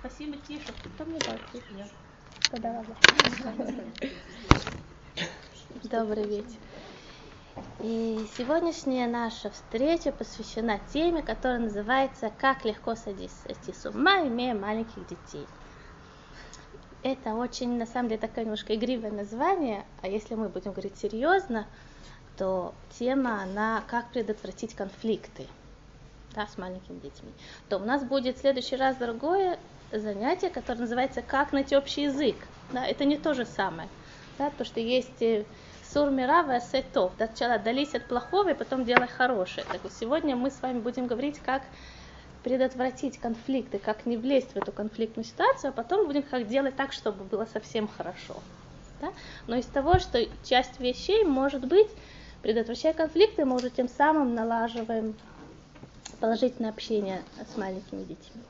Спасибо, Тиша. Кто мне дал ладно. Добрый вечер. И сегодняшняя наша встреча посвящена теме, которая называется «Как легко сойти с ума, имея маленьких детей». Это очень, на самом деле, такое немножко игривое название, а если мы будем говорить серьезно, то тема, она «Как предотвратить конфликты» да, с маленькими детьми, то у нас будет в следующий раз другое занятие, которое называется «Как найти общий язык». Да, это не то же самое, да, потому что есть э, сур мирава сетов, сначала отдались от плохого и потом делай хорошее. Так вот сегодня мы с вами будем говорить, как предотвратить конфликты, как не влезть в эту конфликтную ситуацию, а потом будем как делать так, чтобы было совсем хорошо. Да? Но из того, что часть вещей может быть, предотвращая конфликты, мы уже тем самым налаживаем положительное общение с маленькими детьми.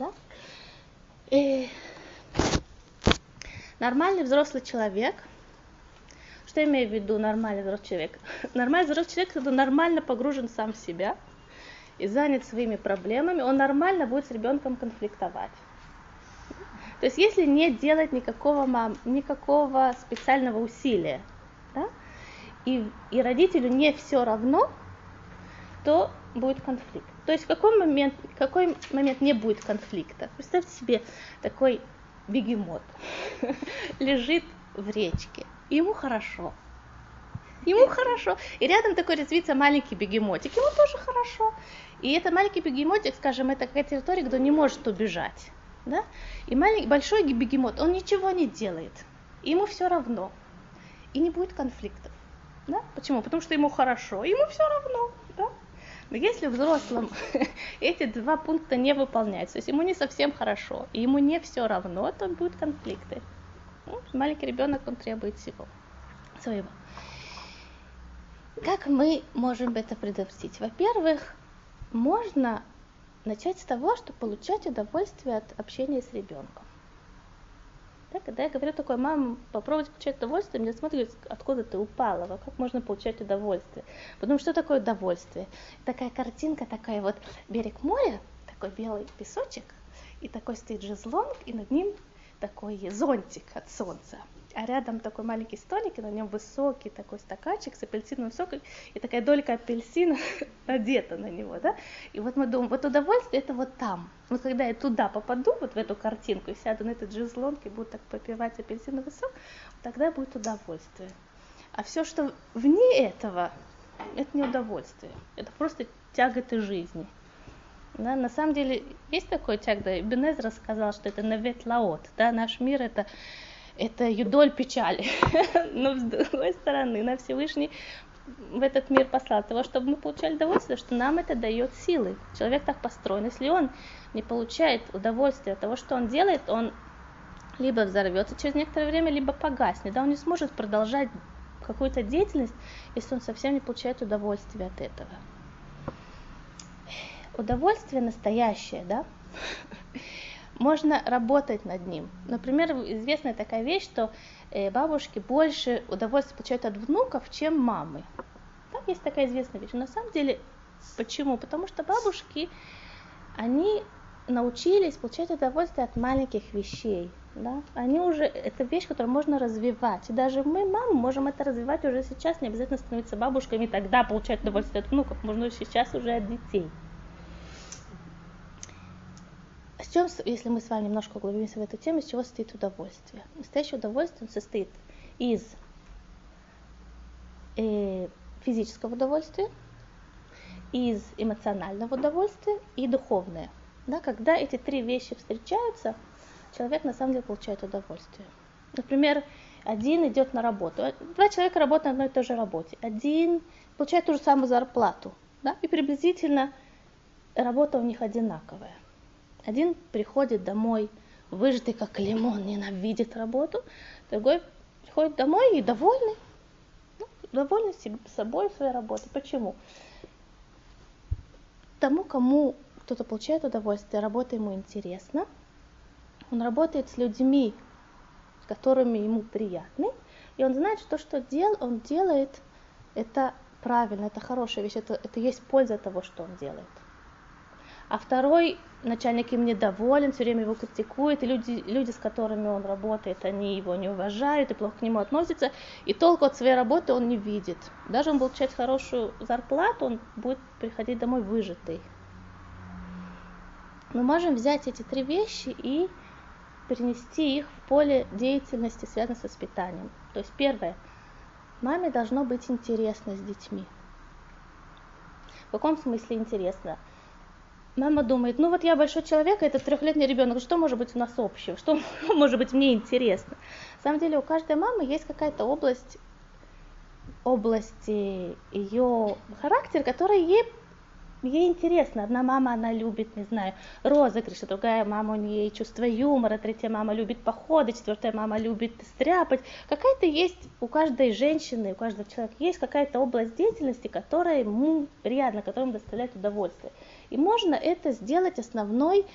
Да? И нормальный взрослый человек, что я имею в виду нормальный взрослый человек? Нормальный взрослый человек, это нормально погружен сам в себя и занят своими проблемами, он нормально будет с ребенком конфликтовать. То есть если не делать никакого, мам, никакого специального усилия, да, и, и родителю не все равно, то будет конфликт. То есть в какой момент, какой момент не будет конфликта? Представьте себе такой бегемот лежит в речке, ему хорошо. Ему хорошо. И рядом такой резвится маленький бегемотик, ему тоже хорошо. И это маленький бегемотик, скажем, это какая территория, где он не может убежать. Да? И маленький, большой бегемот, он ничего не делает. Ему все равно. И не будет конфликтов. Да? Почему? Потому что ему хорошо, ему все равно. Да? Но если взрослым эти два пункта не выполняются, то есть ему не совсем хорошо, и ему не все равно, то будут конфликты. Ну, маленький ребенок, он требует всего своего. Как мы можем это предотвратить? Во-первых, можно начать с того, что получать удовольствие от общения с ребенком. Да, когда я говорю такой, мам, попробуйте получать удовольствие, мне смотрят, откуда ты упала, как можно получать удовольствие. Потому что такое удовольствие? Такая картинка, такая вот берег моря, такой белый песочек, и такой стоит жезлонг, и над ним такой зонтик от солнца а рядом такой маленький столик, и на нем высокий такой стаканчик с апельсиновым соком, и такая долька апельсина надета на него, да, и вот мы думаем, вот удовольствие это вот там, вот когда я туда попаду, вот в эту картинку, и сяду на этот жезлонг, и буду так попивать апельсиновый сок, тогда будет удовольствие. А все, что вне этого, это не удовольствие, это просто тяготы жизни. Да, на самом деле есть такой тяг, да, Бенез рассказал, что это навет лаот, да, наш мир это это юдоль печали. Но с другой стороны, на Всевышний в этот мир послал того, чтобы мы получали удовольствие, что нам это дает силы. Человек так построен. Если он не получает удовольствия от того, что он делает, он либо взорвется через некоторое время, либо погаснет. Да, он не сможет продолжать какую-то деятельность, если он совсем не получает удовольствие от этого. Удовольствие настоящее, да, можно работать над ним. Например, известная такая вещь, что э, бабушки больше удовольствия получают от внуков, чем мамы. Да, есть такая известная вещь. На самом деле, почему? Потому что бабушки, они научились получать удовольствие от маленьких вещей. Да? Они уже, это вещь, которую можно развивать. И даже мы, мамы, можем это развивать уже сейчас, не обязательно становиться бабушками, тогда получать удовольствие от внуков, можно сейчас уже от детей. С чем, если мы с вами немножко углубимся в эту тему, из чего состоит удовольствие? Настоящее удовольствие состоит из э, физического удовольствия, из эмоционального удовольствия и духовное. Да, когда эти три вещи встречаются, человек на самом деле получает удовольствие. Например, один идет на работу, два человека работают на одной и той же работе, один получает ту же самую зарплату, да, и приблизительно работа у них одинаковая. Один приходит домой, выжатый как лимон, ненавидит работу, другой приходит домой и довольный, ну, довольный собой, своей работой. Почему? Тому, кому кто-то получает удовольствие, работа ему интересна, он работает с людьми, с которыми ему приятны, и он знает, что что дел, он делает, это правильно, это хорошая вещь, это, это есть польза того, что он делает. А второй начальник им недоволен, все время его критикует, и люди, люди, с которыми он работает, они его не уважают и плохо к нему относятся, и толку от своей работы он не видит. Даже он будет получать хорошую зарплату, он будет приходить домой выжатый. Мы можем взять эти три вещи и перенести их в поле деятельности, связанное с воспитанием. То есть первое, маме должно быть интересно с детьми. В каком смысле интересно? Мама думает, ну вот я большой человек, а это трехлетний ребенок, что может быть у нас общего, что может быть мне интересно. На самом деле у каждой мамы есть какая-то область, области ее характера, которая ей ей интересно. Одна мама, она любит, не знаю, розыгрыши, другая мама, у нее чувство юмора, третья мама любит походы, четвертая мама любит стряпать. Какая-то есть у каждой женщины, у каждого человека есть какая-то область деятельности, которая ему приятна, которая доставляет удовольствие. И можно это сделать основной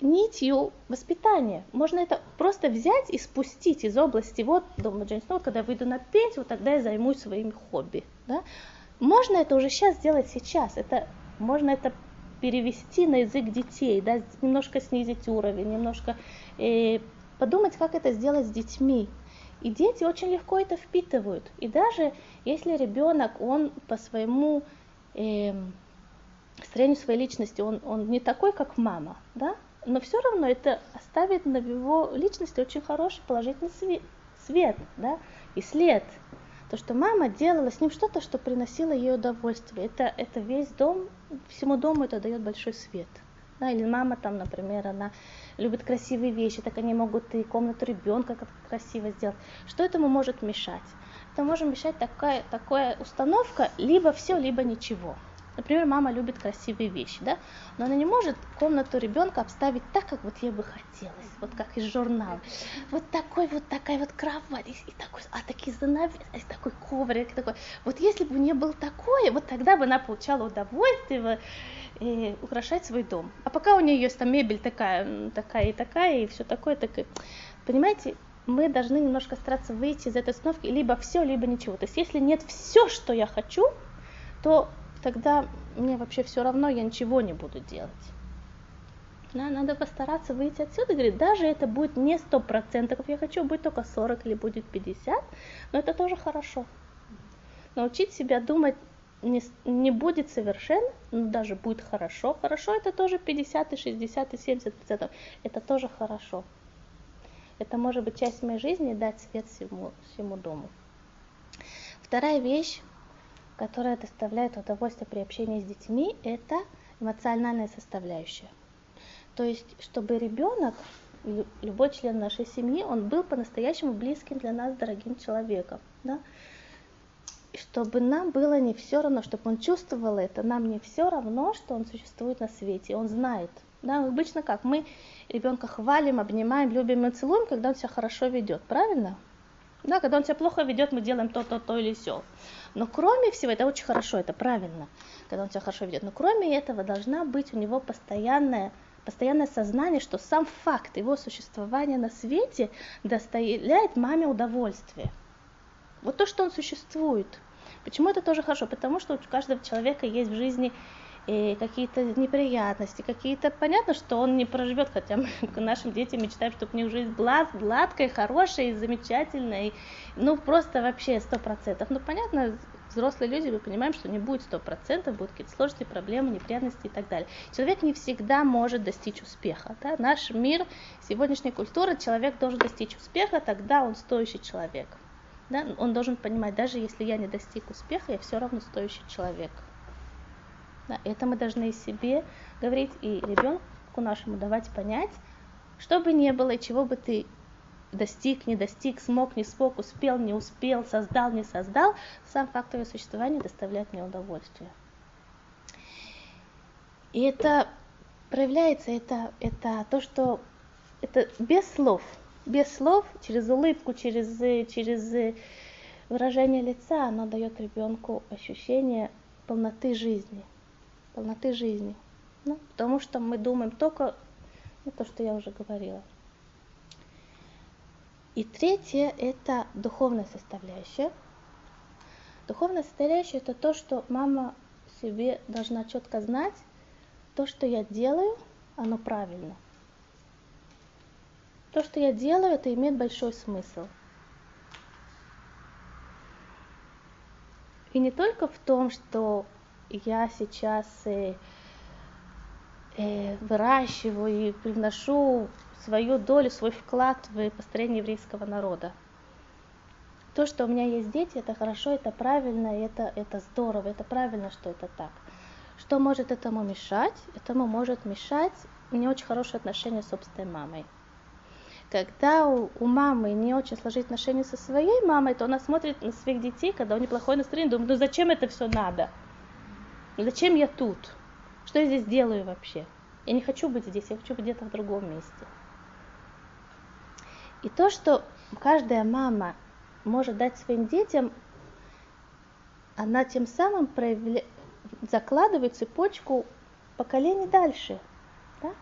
нитью воспитания. Можно это просто взять и спустить из области, вот, дома Джейн Сноу, когда я выйду на пенсию, вот тогда я займусь своими хобби. Да? Можно это уже сейчас сделать сейчас. Это можно это перевести на язык детей, да, немножко снизить уровень, немножко э, подумать, как это сделать с детьми. И дети очень легко это впитывают. И даже если ребенок, он по своему э, строению своей личности, он, он не такой, как мама, да, но все равно это оставит на его личности очень хороший положительный свет, свет да, и след то, что мама делала с ним что-то, что приносило ей удовольствие. Это, это весь дом, всему дому это дает большой свет. Да, или мама там, например, она любит красивые вещи, так они могут и комнату ребенка красиво сделать. Что этому может мешать? Это может мешать такая, такая установка, либо все, либо ничего. Например, мама любит красивые вещи, да, но она не может комнату ребенка обставить так, как вот ей бы хотелось, вот как из журнала. Вот такой вот такая вот кровать, и такой, а такие занавесы, такой коврик, такой. Вот если бы у нее был такое, вот тогда бы она получала удовольствие и украшать свой дом. А пока у нее есть там мебель такая, такая и такая, и все такое, такое. Понимаете, мы должны немножко стараться выйти из этой установки, либо все, либо ничего. То есть если нет все, что я хочу, то тогда мне вообще все равно, я ничего не буду делать. Да, надо постараться выйти отсюда и говорить, даже это будет не сто процентов, я хочу будет только 40 или будет 50, но это тоже хорошо. Научить себя думать не, не будет совершенно, но даже будет хорошо. Хорошо это тоже 50 и 60 и 70 процентов. Это тоже хорошо. Это может быть часть моей жизни дать свет всему, всему дому. Вторая вещь, которая доставляет удовольствие при общении с детьми, это эмоциональная составляющая. То есть, чтобы ребенок, любой член нашей семьи, он был по-настоящему близким для нас, дорогим человеком. Да? Чтобы нам было не все равно, чтобы он чувствовал это, нам не все равно, что он существует на свете, он знает. Да, обычно как? Мы ребенка хвалим, обнимаем, любим и целуем, когда он себя хорошо ведет, правильно? Да, когда он себя плохо ведет, мы делаем то, то, то или все. Но кроме всего, это очень хорошо, это правильно, когда он себя хорошо ведет. Но кроме этого должна быть у него постоянное, постоянное сознание, что сам факт его существования на свете доставляет маме удовольствие. Вот то, что он существует. Почему это тоже хорошо? Потому что у каждого человека есть в жизни и какие-то неприятности, какие-то... Понятно, что он не проживет, хотя мы нашим детям мечтаем, чтобы у них жизнь была гладкой, хорошей, замечательной, ну просто вообще сто процентов. Ну понятно, взрослые люди, мы понимаем, что не будет сто процентов, будут какие-то сложности, проблемы, неприятности и так далее. Человек не всегда может достичь успеха. Да? Наш мир, сегодняшняя культура, человек должен достичь успеха, тогда он стоящий человек. Да? Он должен понимать, даже если я не достиг успеха, я все равно стоящий человек. Да, это мы должны себе говорить и ребенку нашему давать понять, что бы ни было, чего бы ты достиг, не достиг, смог, не смог, успел, не успел, создал, не создал, сам факт твоего существования доставляет мне удовольствие. И это проявляется, это, это то, что это без слов, без слов, через улыбку, через, через выражение лица, оно дает ребенку ощущение полноты жизни – полноты жизни. Ну, потому что мы думаем только ну, то, что я уже говорила. И третье – это духовная составляющая. Духовная составляющая – это то, что мама себе должна четко знать, то, что я делаю, оно правильно. То, что я делаю, это имеет большой смысл. И не только в том, что я сейчас э, э, выращиваю и привношу свою долю, свой вклад в построение еврейского народа. То, что у меня есть дети, это хорошо, это правильно, это, это здорово, это правильно, что это так. Что может этому мешать? Этому может мешать не очень хорошие отношения с собственной мамой. Когда у, у мамы не очень сложить отношения со своей мамой, то она смотрит на своих детей, когда у них плохое настроение, думает, ну зачем это все надо? Зачем я тут? Что я здесь делаю вообще? Я не хочу быть здесь, я хочу быть где-то в другом месте. И то, что каждая мама может дать своим детям, она тем самым проявля... закладывает цепочку поколений дальше. Да?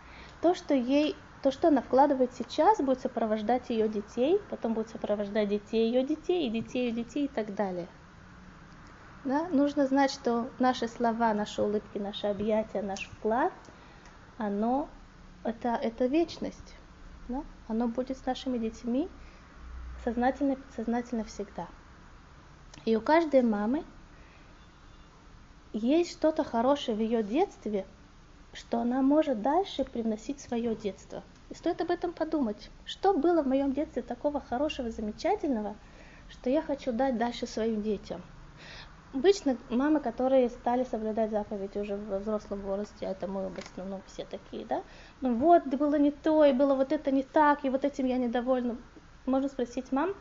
То, что ей, то, что она вкладывает сейчас, будет сопровождать ее детей, потом будет сопровождать детей ее детей, и детей ее детей и так далее. Да? Нужно знать, что наши слова, наши улыбки, наши объятия, наш вклад, оно это, это вечность. Да? Оно будет с нашими детьми сознательно подсознательно всегда. И у каждой мамы есть что-то хорошее в ее детстве, что она может дальше привносить в свое детство. И стоит об этом подумать. Что было в моем детстве такого хорошего, замечательного, что я хочу дать дальше своим детям – Обычно мамы, которые стали соблюдать заповеди уже в взрослом возрасте, это мы в основном все такие, да, ну вот, было не то, и было вот это не так, и вот этим я недовольна. Можно спросить мам,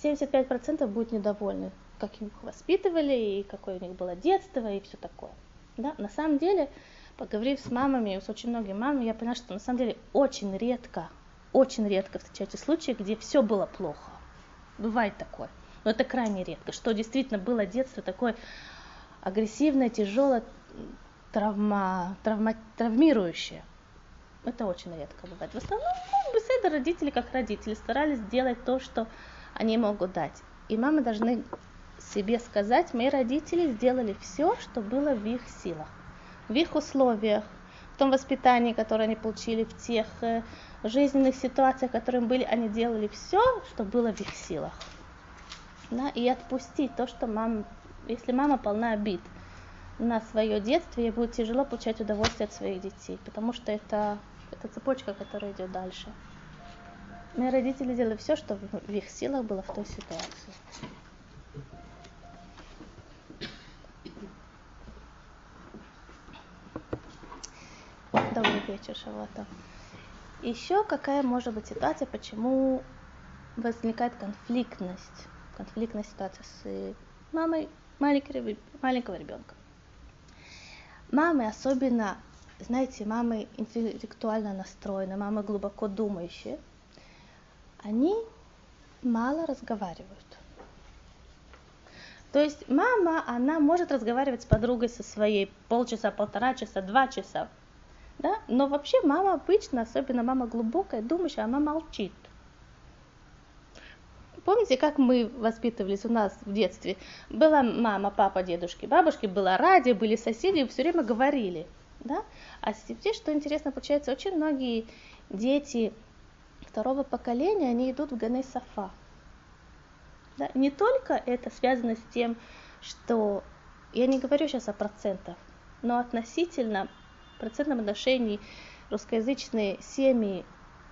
75% будет недовольны, как их воспитывали, и какое у них было детство, и все такое. Да? На самом деле, поговорив с мамами, с очень многими мамами, я поняла, что на самом деле очень редко, очень редко встречаете случаи, где все было плохо. Бывает такое. Но это крайне редко. Что действительно было детство такое агрессивное, тяжелое, травма, травма, травмирующее. Это очень редко бывает. В основном ну, беседы родители как родители старались сделать то, что они могут дать. И мамы должны себе сказать, мои родители сделали все, что было в их силах, в их условиях, в том воспитании, которое они получили, в тех э, жизненных ситуациях, которые были, они делали все, что было в их силах да, и отпустить то, что мама, если мама полна обид на свое детство, ей будет тяжело получать удовольствие от своих детей, потому что это, это цепочка, которая идет дальше. Мои родители делали все, что в их силах было в той ситуации. Добрый вечер, Шавата. Еще какая может быть ситуация, почему возникает конфликтность конфликтная ситуация с э, мамой маленького, маленького ребенка. Мамы особенно, знаете, мамы интеллектуально настроенные, мамы глубоко думающие, они мало разговаривают. То есть мама, она может разговаривать с подругой со своей полчаса, полтора часа, два часа. Да? Но вообще мама обычно, особенно мама глубокая, думающая, она молчит. Помните, как мы воспитывались у нас в детстве? Была мама, папа, дедушки, бабушки, было радио, были соседи, все время говорили. Да? А здесь, что интересно, получается, очень многие дети второго поколения, они идут в Ганей Сафа. Да? Не только это связано с тем, что, я не говорю сейчас о процентах, но относительно процентном отношении русскоязычные семьи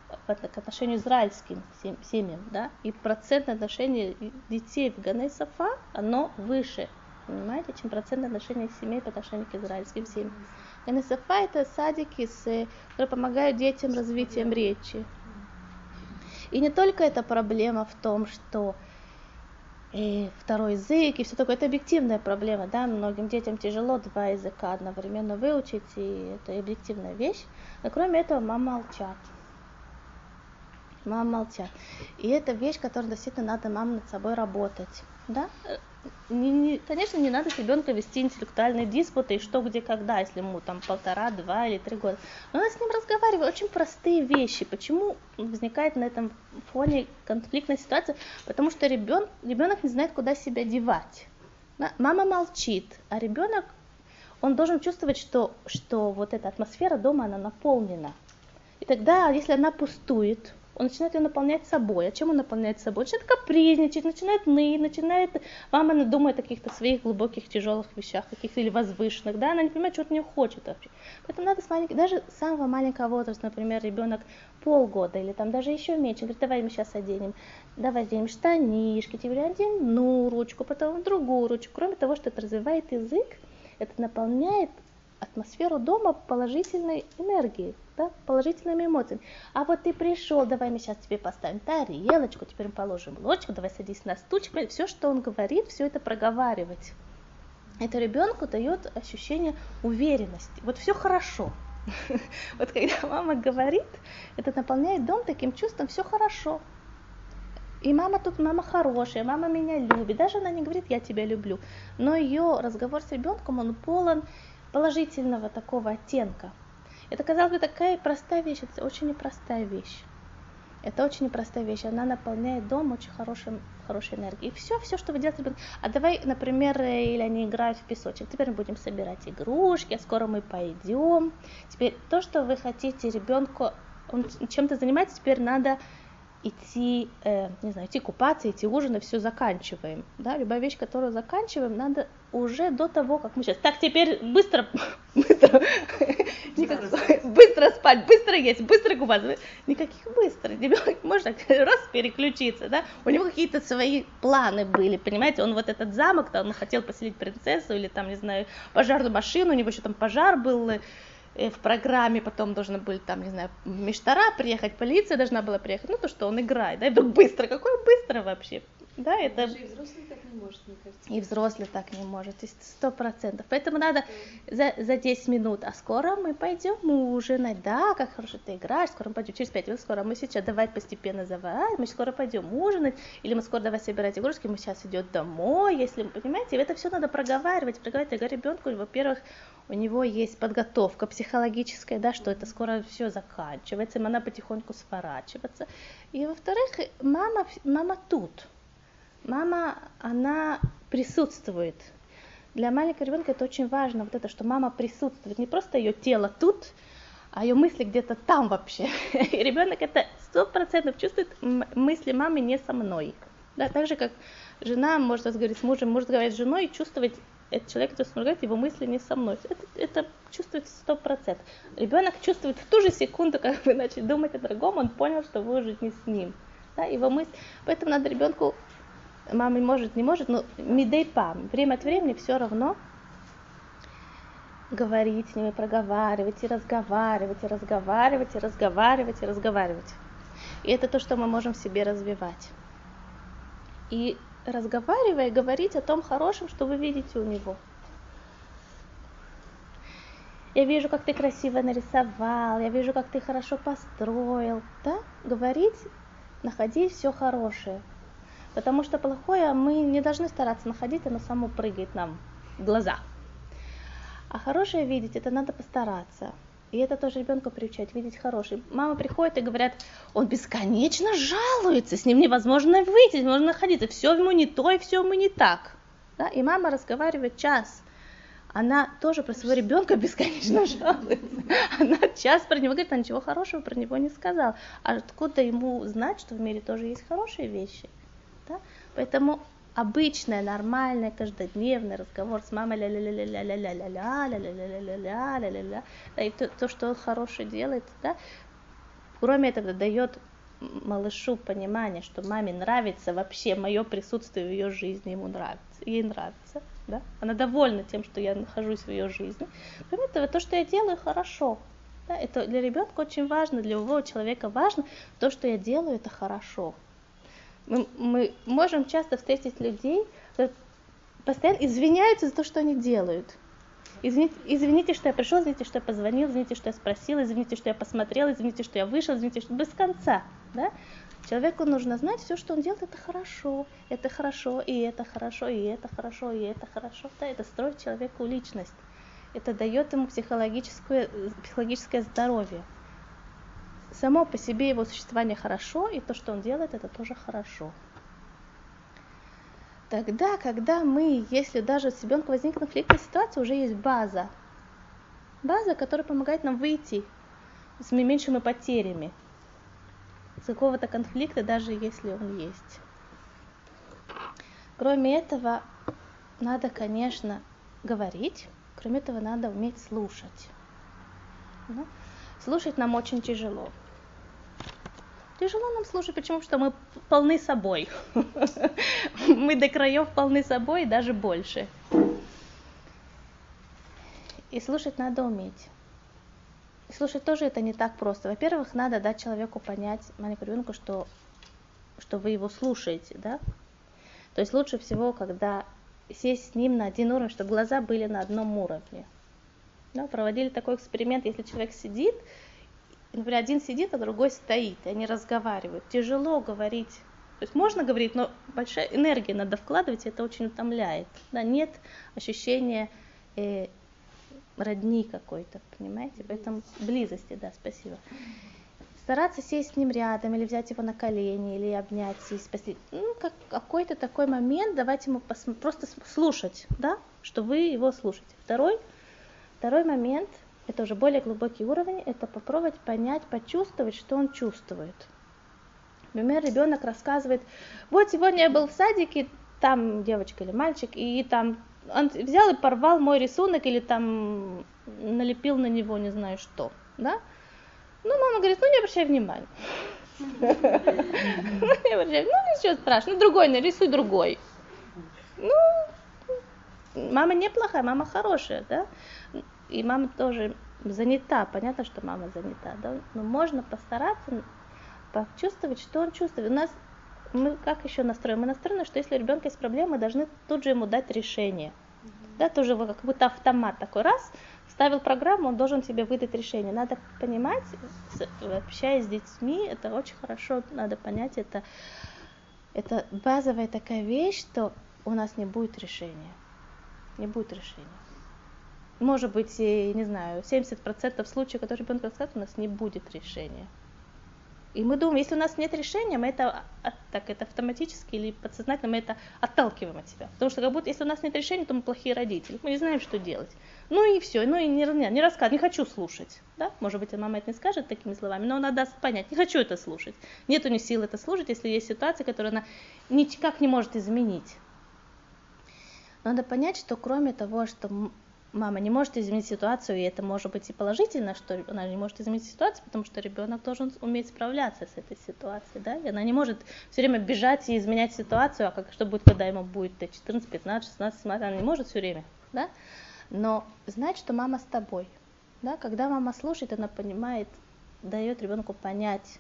к отношению израильским семьям, да, и процентное отношение детей в Сафа, оно выше, понимаете, чем процентное отношение семей по отношению к израильским семьям. Сафа это садики, которые помогают детям развитием речи. И не только эта проблема в том, что и второй язык и все такое, это объективная проблема, да, многим детям тяжело два языка одновременно выучить, и это объективная вещь, но кроме этого мама молчат мама молчат. И это вещь, которую действительно надо маме над собой работать. Да? Не, не, конечно, не надо с ребенком вести интеллектуальные диспуты, и что, где, когда, если ему там полтора, два или три года. Но надо с ним разговаривать. Очень простые вещи. Почему возникает на этом фоне конфликтная ситуация? Потому что ребен, ребенок не знает, куда себя девать. Мама молчит, а ребенок он должен чувствовать, что, что вот эта атмосфера дома, она наполнена. И тогда, если она пустует, он начинает ее наполнять собой. А чем он наполняет собой? Начинает капризничать, начинает ныть, начинает... Мама она думает о каких-то своих глубоких, тяжелых вещах, каких-то или возвышенных, да, она не понимает, что от нее хочет вообще. Поэтому надо с маленького, даже с самого маленького возраста, например, ребенок полгода или там даже еще меньше, говорит, давай мы сейчас оденем, давай оденем штанишки, тебе оденем одну ручку, потом другую ручку. Кроме того, что это развивает язык, это наполняет атмосферу дома положительной энергией, да, положительными эмоциями. А вот ты пришел, давай мы сейчас тебе поставим тарелочку, теперь мы положим ложечку, давай садись на стульчик. Все, что он говорит, все это проговаривать. Это ребенку дает ощущение уверенности. Вот все хорошо. Вот когда мама говорит, это наполняет дом таким чувством, все хорошо. И мама тут, мама хорошая, мама меня любит. Даже она не говорит, я тебя люблю. Но ее разговор с ребенком, он полон положительного такого оттенка. Это, казалось бы, такая простая вещь, это очень непростая вещь. Это очень непростая вещь, она наполняет дом очень хорошим, хорошей энергией. И все, все, что вы делаете. А давай, например, или они играют в песочек. Теперь мы будем собирать игрушки, а скоро мы пойдем. Теперь то, что вы хотите ребенку, он чем-то занимается, теперь надо идти, э, не знаю, идти купаться, идти ужинать, все заканчиваем. Да? Любая вещь, которую заканчиваем, надо уже до того, как мы сейчас. Так, теперь быстро, быстро, быстро спать, быстро есть, быстро купаться. Никаких быстро. Ребенок может раз переключиться, да? У него какие-то свои планы были, понимаете? Он вот этот замок, там, он хотел поселить принцессу или там, не знаю, пожарную машину, у него еще там пожар был, в программе потом должны были там, не знаю, Миштара приехать, полиция должна была приехать, ну то, что он играет, да, и вдруг быстро, какой быстро вообще, да, это... и взрослый так не может, мне кажется. И взрослый так не может, сто процентов. Поэтому надо за, за 10 минут, а скоро мы пойдем ужинать, да, как хорошо ты играешь, скоро мы пойдем, через 5 минут, скоро мы сейчас, давай постепенно завай, мы скоро пойдем ужинать, или мы скоро давай собирать игрушки, мы сейчас идем домой, если, понимаете, это все надо проговаривать, проговаривать, я говорю ребенку, во-первых, у него есть подготовка психологическая, да, что это скоро все заканчивается, и она потихоньку сворачивается. И во-вторых, мама, мама тут. Мама, она присутствует. Для маленького ребенка это очень важно, вот это, что мама присутствует. Не просто ее тело тут, а ее мысли где-то там вообще. И ребенок это сто процентов чувствует мысли мамы не со мной. Да, так же, как жена может разговаривать с мужем, может говорить с женой и чувствовать этот человек, который сморгает, его мысли не со мной. Это, это чувствуется сто процентов. Ребенок чувствует в ту же секунду, как вы начали думать о другом, он понял, что вы уже не с ним. Да, его мысль. Поэтому надо ребенку, мама может, не может, но мидей пам, время от времени все равно говорить с ними, проговаривать, и разговаривать, и разговаривать, и разговаривать, и разговаривать. И это то, что мы можем в себе развивать. И разговаривая, говорить о том хорошем, что вы видите у него. Я вижу, как ты красиво нарисовал, я вижу, как ты хорошо построил. Да? Говорить, находить все хорошее. Потому что плохое мы не должны стараться находить, оно само прыгает нам в глаза. А хорошее видеть, это надо постараться. И это тоже ребенка приучать, видеть хороший. Мама приходит и говорят, он бесконечно жалуется, с ним невозможно выйти, невозможно находиться, все ему не то и все ему не так. Да? И мама разговаривает час. Она тоже про своего ребенка бесконечно жалуется. Она час про него говорит, а ничего хорошего про него не сказал. А откуда ему знать, что в мире тоже есть хорошие вещи? Да? Поэтому обычный, нормальный, каждодневный разговор с мамой ля ля ля ля ля ля ля ля ля ля ля ля ля ля ля ля ля да и то, что он хороший делает, да, кроме этого дает малышу понимание, что маме нравится вообще мое присутствие в ее жизни, ему нравится, ей нравится, да, она довольна тем, что я нахожусь в ее жизни. Кроме этого, то, что я делаю, хорошо, да, это для ребенка очень важно, для любого человека важно, то, что я делаю, это хорошо, мы, мы можем часто встретить людей, которые постоянно извиняются за то, что они делают. Извините, извините, что я пришел, извините, что я позвонил, извините, что я спросил, извините, что я посмотрел, извините, что я вышел, извините, что без конца. Да? Человеку нужно знать, все, что он делает, это хорошо, это хорошо, и это хорошо, и это хорошо, и это хорошо. Да? Это строит человеку личность. Это дает ему психологическое, психологическое здоровье само по себе его существование хорошо, и то, что он делает, это тоже хорошо. тогда, когда мы, если даже с ребенком возникнет конфликтная ситуация, уже есть база. База, которая помогает нам выйти с меньшими потерями с какого-то конфликта, даже если он есть. Кроме этого, надо, конечно, говорить, кроме этого, надо уметь слушать. Слушать нам очень тяжело. Тяжело нам слушать, почему? Что мы полны собой. Мы до краев полны собой даже больше. И слушать надо уметь. И слушать тоже это не так просто. Во-первых, надо дать человеку понять, маленькому ребенку, что, что вы его слушаете, да? То есть лучше всего, когда сесть с ним на один уровень, чтобы глаза были на одном уровне. Да, проводили такой эксперимент, если человек сидит, например, один сидит, а другой стоит, и они разговаривают. Тяжело говорить. То есть можно говорить, но большая энергия надо вкладывать, и это очень утомляет. Да, нет ощущения э, родни какой-то, понимаете? Поэтому близости, да, спасибо. Стараться сесть с ним рядом, или взять его на колени, или обнять и спасти. Ну, как какой-то такой момент, давайте ему пос- просто слушать, да, что вы его слушаете. Второй, второй момент – это уже более глубокий уровень, это попробовать понять, почувствовать, что он чувствует. Например, ребенок рассказывает, вот сегодня я был в садике, там девочка или мальчик, и там он взял и порвал мой рисунок или там налепил на него не знаю что, да? Ну, мама говорит, ну не обращай внимания. Ну, ничего страшного, ну, другой нарисуй другой. Ну, мама неплохая, мама хорошая, да? и мама тоже занята, понятно, что мама занята, да, но можно постараться почувствовать, что он чувствует. У нас мы как еще настроены? Мы настроены, что если у ребенка есть проблемы, мы должны тут же ему дать решение. Да, тоже как будто автомат такой раз, ставил программу, он должен тебе выдать решение. Надо понимать, общаясь с детьми, это очень хорошо, надо понять, это, это базовая такая вещь, что у нас не будет решения. Не будет решения может быть, не знаю, 70% случаев, которые ребенок рассказывает, у нас не будет решения. И мы думаем, если у нас нет решения, мы это, так, это автоматически или подсознательно мы это отталкиваем от себя. Потому что как будто если у нас нет решения, то мы плохие родители. Мы не знаем, что делать. Ну и все, ну и не, не, не рассказывать, не хочу слушать. Да? Может быть, мама это не скажет такими словами, но она даст понять, не хочу это слушать. Нет у нее сил это слушать, если есть ситуация, которую она никак не может изменить. Надо понять, что кроме того, что мама не может изменить ситуацию, и это может быть и положительно, что она не может изменить ситуацию, потому что ребенок должен уметь справляться с этой ситуацией, да, и она не может все время бежать и изменять ситуацию, а как, что будет, когда ему будет 14, 15, 16, 17, она не может все время, да, но знать, что мама с тобой, да, когда мама слушает, она понимает, дает ребенку понять,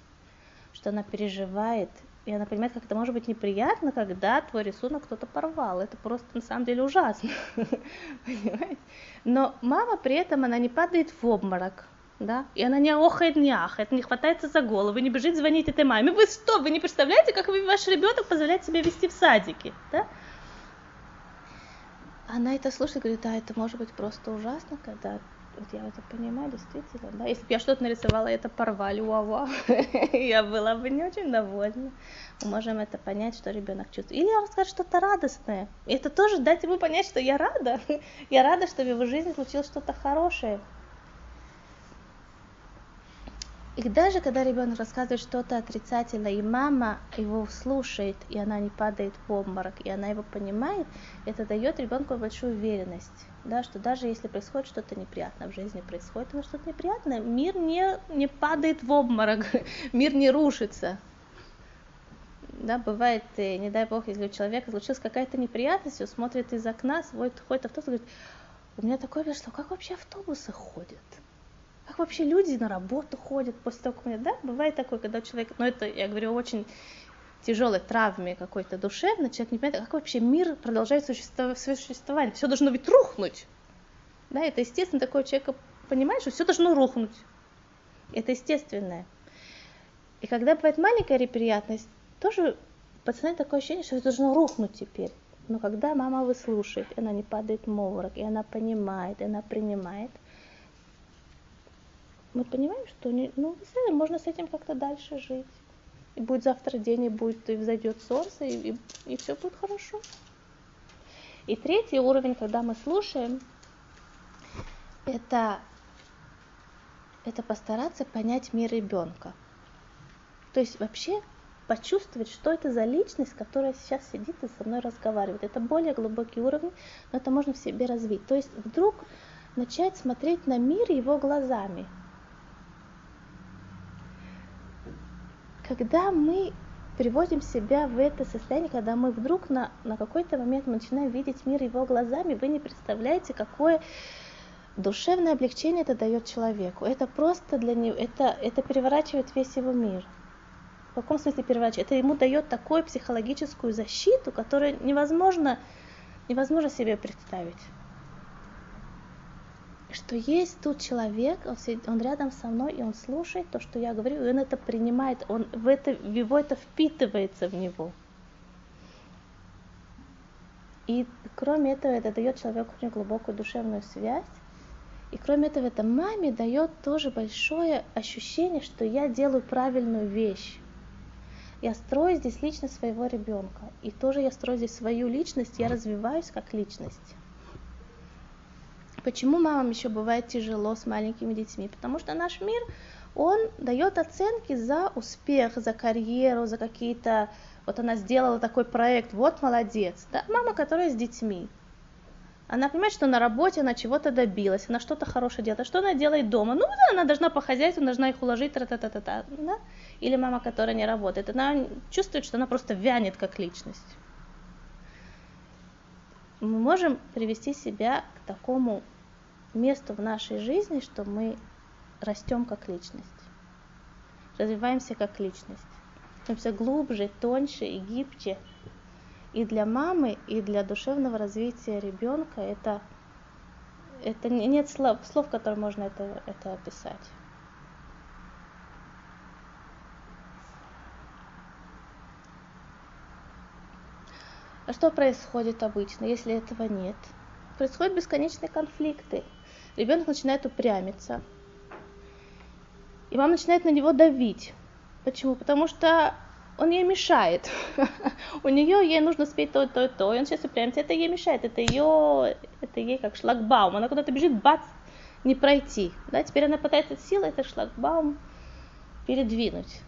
что она переживает, и она понимает, как это может быть неприятно, когда твой рисунок кто-то порвал. Это просто на самом деле ужасно. Но мама при этом, она не падает в обморок. Да? И она не охает, не ахает, не хватается за голову, не бежит звонить этой маме. Вы что, вы не представляете, как вы, ваш ребенок позволяет себя вести в садике? Да? Она это слушает и говорит, да, это может быть просто ужасно, когда вот я это понимаю, действительно, да. Если бы я что-то нарисовала, это порвали, уа я была бы не очень довольна. Мы можем это понять, что ребенок чувствует. Или он скажет что-то радостное. И это тоже дать ему понять, что я рада. я рада, что в его жизни случилось что-то хорошее. И даже когда ребенок рассказывает что-то отрицательное, и мама его слушает, и она не падает в обморок, и она его понимает, это дает ребенку большую уверенность, да, что даже если происходит что-то неприятное в жизни, происходит что-то неприятное, мир не, не падает в обморок, мир не рушится. Да, бывает, э, не дай бог, если у человека случилась какая-то неприятность, он смотрит из окна, свой ходит автобус, говорит, у меня такое вышло, как вообще автобусы ходят? Вообще люди на работу ходят после того, как да, бывает такое, когда человек, ну это, я говорю, очень тяжелой травме какой-то душевной, человек не понимает, как вообще мир продолжает существовать, все должно ведь рухнуть. Да, это естественно, такой человек понимает, что все должно рухнуть. Это естественное. И когда бывает маленькая неприятность, тоже пацаны такое ощущение, что это должно рухнуть теперь. Но когда мама выслушает, она не падает в обморок, и она понимает, и она принимает – мы понимаем, что не, ну, можно с этим как-то дальше жить. И будет завтра день, и будет, и взойдет солнце, и, и, и все будет хорошо. И третий уровень, когда мы слушаем, это, это постараться понять мир ребенка. То есть вообще почувствовать, что это за личность, которая сейчас сидит и со мной разговаривает. Это более глубокий уровень, но это можно в себе развить. То есть вдруг начать смотреть на мир его глазами. Когда мы приводим себя в это состояние, когда мы вдруг на, на какой-то момент начинаем видеть мир его глазами, вы не представляете, какое душевное облегчение это дает человеку. Это просто для него, это, это переворачивает весь его мир. В каком смысле переворачивает? Это ему дает такую психологическую защиту, которую невозможно, невозможно себе представить что есть тут человек, он, сидит, он рядом со мной, и он слушает то, что я говорю, и он это принимает, он в это, в его это впитывается в него. И кроме этого, это дает человеку очень глубокую душевную связь. И кроме этого, это маме дает тоже большое ощущение, что я делаю правильную вещь. Я строю здесь личность своего ребенка. И тоже я строю здесь свою личность, я развиваюсь как личность. Почему мамам еще бывает тяжело с маленькими детьми? Потому что наш мир, он дает оценки за успех, за карьеру, за какие-то... Вот она сделала такой проект, вот молодец. Да? Мама, которая с детьми. Она понимает, что на работе она чего-то добилась, она что-то хорошее делает. А что она делает дома? Ну, да, она должна по хозяйству, должна их уложить, та та та та та да? Или мама, которая не работает. Она чувствует, что она просто вянет как личность. Мы можем привести себя к такому месту в нашей жизни, что мы растем как личность, развиваемся как личность, становимся глубже, тоньше и гибче. И для мамы, и для душевного развития ребенка это, это нет слов, слов, которыми можно это, это описать. А что происходит обычно, если этого нет? Происходят бесконечные конфликты ребенок начинает упрямиться. И мама начинает на него давить. Почему? Потому что он ей мешает. У нее ей нужно спеть то, то, то, и он сейчас упрямится. Это ей мешает, это ее, это ей как шлагбаум. Она куда-то бежит, бац, не пройти. Да? Теперь она пытается силой этот шлагбаум передвинуть.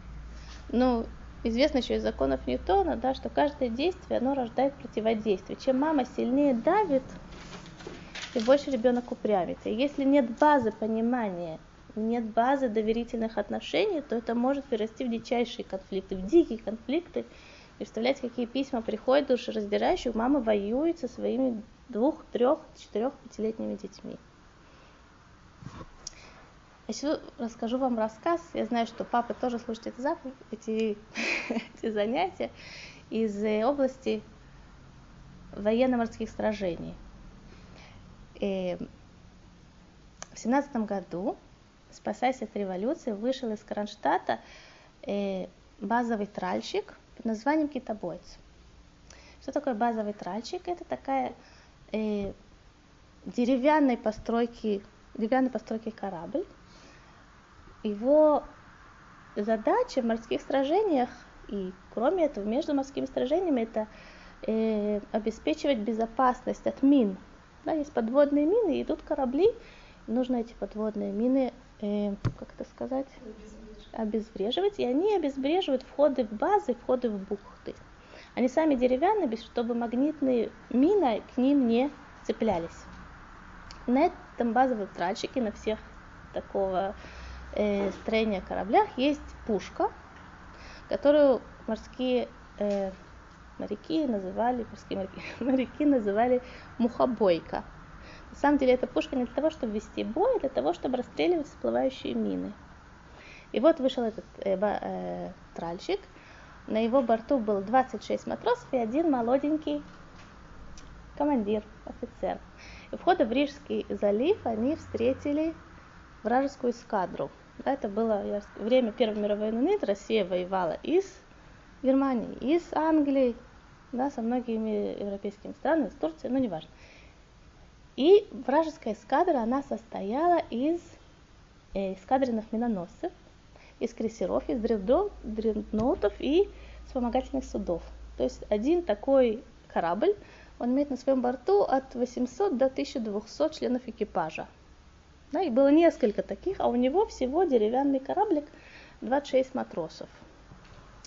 Ну, известно еще из законов Ньютона, да, что каждое действие, оно рождает противодействие. Чем мама сильнее давит, и больше ребенок упрямится. И если нет базы понимания, нет базы доверительных отношений, то это может перерасти в дичайшие конфликты, в дикие конфликты. Представляете, какие письма приходят душераздирающие, мама воюет со своими двух, трех, четырех, пятилетними детьми. Я сейчас расскажу вам рассказ. Я знаю, что папа тоже слушает эти, заповеди, эти, эти занятия из области военно-морских сражений. Э, в семнадцатом году, спасаясь от революции, вышел из Кронштадта э, базовый тральщик под названием китобоец. Что такое базовый тральщик? Это такая э, деревянной постройки, деревянной постройки корабль. Его задача в морских сражениях и кроме этого между морскими сражениями это э, обеспечивать безопасность от мин, да, есть подводные мины, идут корабли, нужно эти подводные мины, э, как это сказать, обезвреживать, и они обезвреживают входы в базы, входы в бухты. Они сами деревянные, чтобы магнитные мины к ним не цеплялись. На этом базовом тральщике, на всех такого э, строения кораблях есть пушка, которую морские э, моряки называли, морские моряки, моряки называли мухобойка. На самом деле эта пушка не для того, чтобы вести бой, а для того, чтобы расстреливать всплывающие мины. И вот вышел этот э, э, тральщик, на его борту было 26 матросов и один молоденький командир, офицер. И входа в Рижский залив они встретили вражескую эскадру. Это было время Первой мировой войны, Россия воевала из Германии, из Англии, да, со многими европейскими странами, с Турцией, ну неважно. И вражеская эскадра, она состояла из э, эскадренных миноносцев, из крейсеров, из дредноутов и вспомогательных судов. То есть один такой корабль он имеет на своем борту от 800 до 1200 членов экипажа. Да, и было несколько таких, а у него всего деревянный кораблик 26 матросов.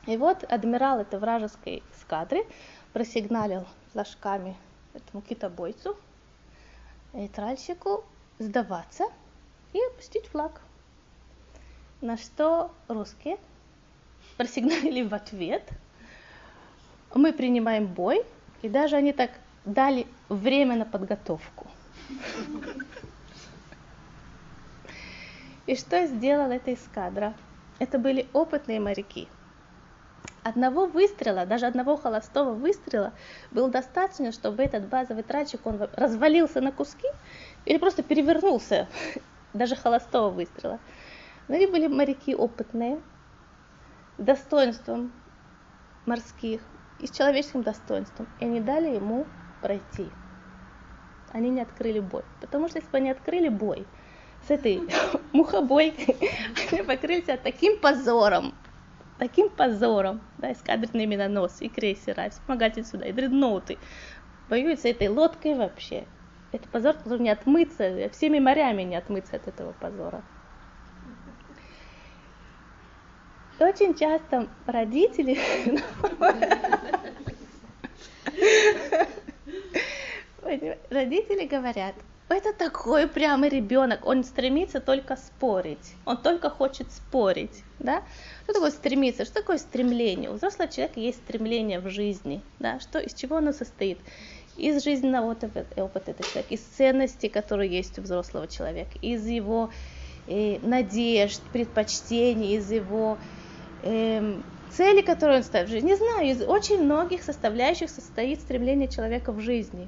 И вот адмирал этой вражеской эскадры просигналил флажками этому китобойцу и тральщику сдаваться и опустить флаг. На что русские просигналили в ответ. Мы принимаем бой, и даже они так дали время на подготовку. И что сделала эта эскадра? Это были опытные моряки. Одного выстрела, даже одного холостого выстрела было достаточно, чтобы этот базовый тральщик, он развалился на куски или просто перевернулся, даже холостого выстрела. Но они были моряки опытные, достоинством морских и с человеческим достоинством. И они дали ему пройти. Они не открыли бой. Потому что если бы они открыли бой с этой мухобойкой, они покрыли таким позором, таким позором, да, эскадренные миноносы и крейсера, вспомогатель сюда, и дредноуты, воюют с этой лодкой вообще. Это позор, который не отмыться, всеми морями не отмыться от этого позора. очень часто родители родители говорят, это такой прямый ребенок, он стремится только спорить, он только хочет спорить, да? Что такое стремиться? Что такое стремление? У взрослого человека есть стремление в жизни, да? Что, из чего оно состоит? Из жизненного опыта, опыта этого человека, из ценностей, которые есть у взрослого человека, из его э, надежд, предпочтений, из его эм, цели, которые он ставит в жизни. Не знаю, из очень многих составляющих состоит стремление человека в жизни.